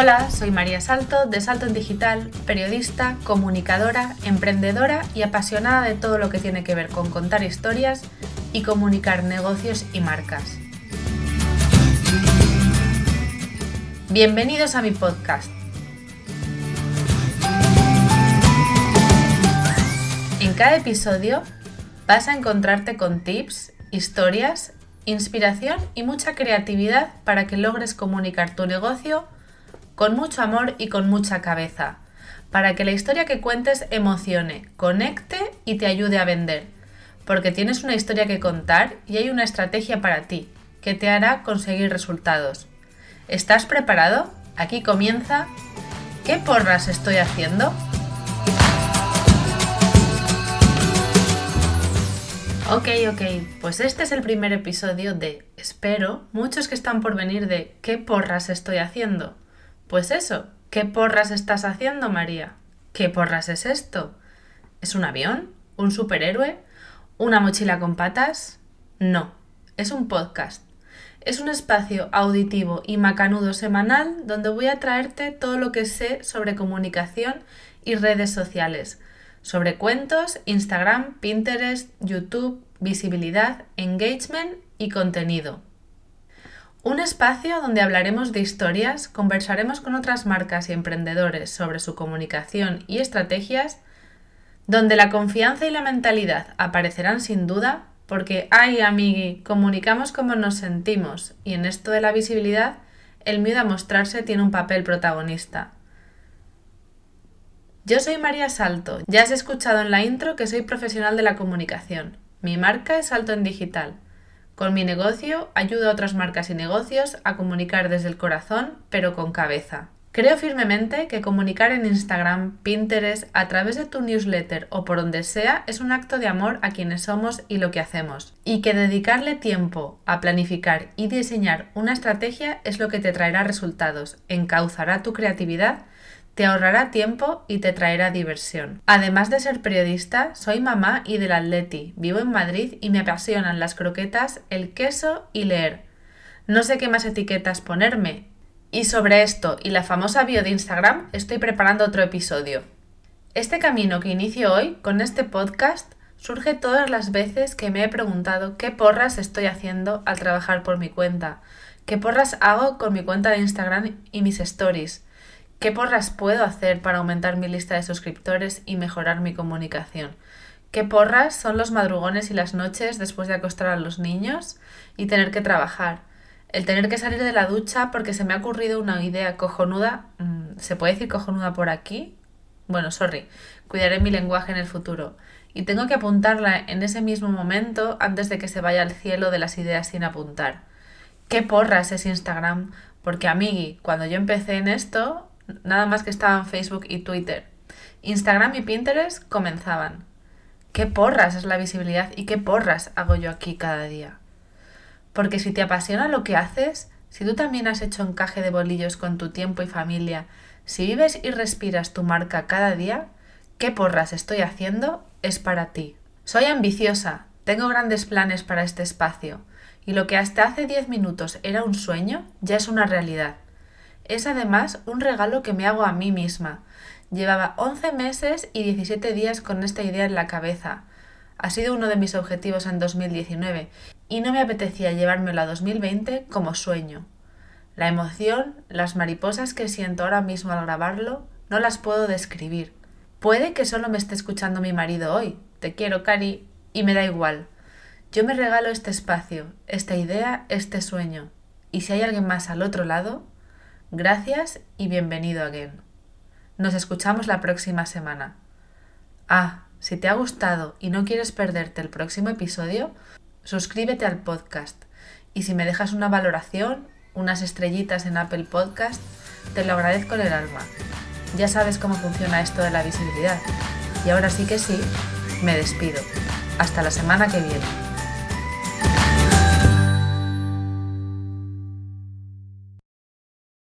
Hola, soy María Salto de Salto en Digital, periodista, comunicadora, emprendedora y apasionada de todo lo que tiene que ver con contar historias y comunicar negocios y marcas. Bienvenidos a mi podcast. En cada episodio vas a encontrarte con tips, historias, inspiración y mucha creatividad para que logres comunicar tu negocio con mucho amor y con mucha cabeza, para que la historia que cuentes emocione, conecte y te ayude a vender, porque tienes una historia que contar y hay una estrategia para ti, que te hará conseguir resultados. ¿Estás preparado? Aquí comienza ¿Qué porras estoy haciendo? Ok, ok, pues este es el primer episodio de, espero, muchos que están por venir de ¿qué porras estoy haciendo? Pues eso, ¿qué porras estás haciendo, María? ¿Qué porras es esto? ¿Es un avión? ¿Un superhéroe? ¿Una mochila con patas? No, es un podcast. Es un espacio auditivo y macanudo semanal donde voy a traerte todo lo que sé sobre comunicación y redes sociales, sobre cuentos, Instagram, Pinterest, YouTube, visibilidad, engagement y contenido. Un espacio donde hablaremos de historias, conversaremos con otras marcas y emprendedores sobre su comunicación y estrategias, donde la confianza y la mentalidad aparecerán sin duda, porque, ay, amigui, comunicamos como nos sentimos y en esto de la visibilidad, el miedo a mostrarse tiene un papel protagonista. Yo soy María Salto, ya has escuchado en la intro que soy profesional de la comunicación. Mi marca es Salto en Digital. Con mi negocio ayudo a otras marcas y negocios a comunicar desde el corazón, pero con cabeza. Creo firmemente que comunicar en Instagram, Pinterest, a través de tu newsletter o por donde sea es un acto de amor a quienes somos y lo que hacemos, y que dedicarle tiempo a planificar y diseñar una estrategia es lo que te traerá resultados, encauzará tu creatividad te ahorrará tiempo y te traerá diversión. Además de ser periodista, soy mamá y del atleti, vivo en Madrid y me apasionan las croquetas, el queso y leer. No sé qué más etiquetas ponerme. Y sobre esto y la famosa bio de Instagram estoy preparando otro episodio. Este camino que inicio hoy con este podcast surge todas las veces que me he preguntado qué porras estoy haciendo al trabajar por mi cuenta, qué porras hago con mi cuenta de Instagram y mis stories, ¿Qué porras puedo hacer para aumentar mi lista de suscriptores y mejorar mi comunicación? ¿Qué porras son los madrugones y las noches después de acostar a los niños y tener que trabajar? El tener que salir de la ducha porque se me ha ocurrido una idea cojonuda. Mm, ¿Se puede decir cojonuda por aquí? Bueno, sorry, cuidaré mi lenguaje en el futuro. Y tengo que apuntarla en ese mismo momento antes de que se vaya al cielo de las ideas sin apuntar. ¿Qué porras es Instagram? Porque a mí, cuando yo empecé en esto, nada más que estaban Facebook y Twitter. Instagram y Pinterest comenzaban. ¿Qué porras es la visibilidad y qué porras hago yo aquí cada día? Porque si te apasiona lo que haces, si tú también has hecho encaje de bolillos con tu tiempo y familia, si vives y respiras tu marca cada día, ¿qué porras estoy haciendo? Es para ti. Soy ambiciosa, tengo grandes planes para este espacio, y lo que hasta hace 10 minutos era un sueño, ya es una realidad. Es además un regalo que me hago a mí misma. Llevaba 11 meses y 17 días con esta idea en la cabeza. Ha sido uno de mis objetivos en 2019 y no me apetecía llevármelo a 2020 como sueño. La emoción, las mariposas que siento ahora mismo al grabarlo, no las puedo describir. Puede que solo me esté escuchando mi marido hoy. Te quiero, Cari, y me da igual. Yo me regalo este espacio, esta idea, este sueño. Y si hay alguien más al otro lado, Gracias y bienvenido again. Nos escuchamos la próxima semana. Ah, si te ha gustado y no quieres perderte el próximo episodio, suscríbete al podcast y si me dejas una valoración, unas estrellitas en Apple Podcast, te lo agradezco en el alma. Ya sabes cómo funciona esto de la visibilidad. Y ahora sí que sí, me despido. Hasta la semana que viene.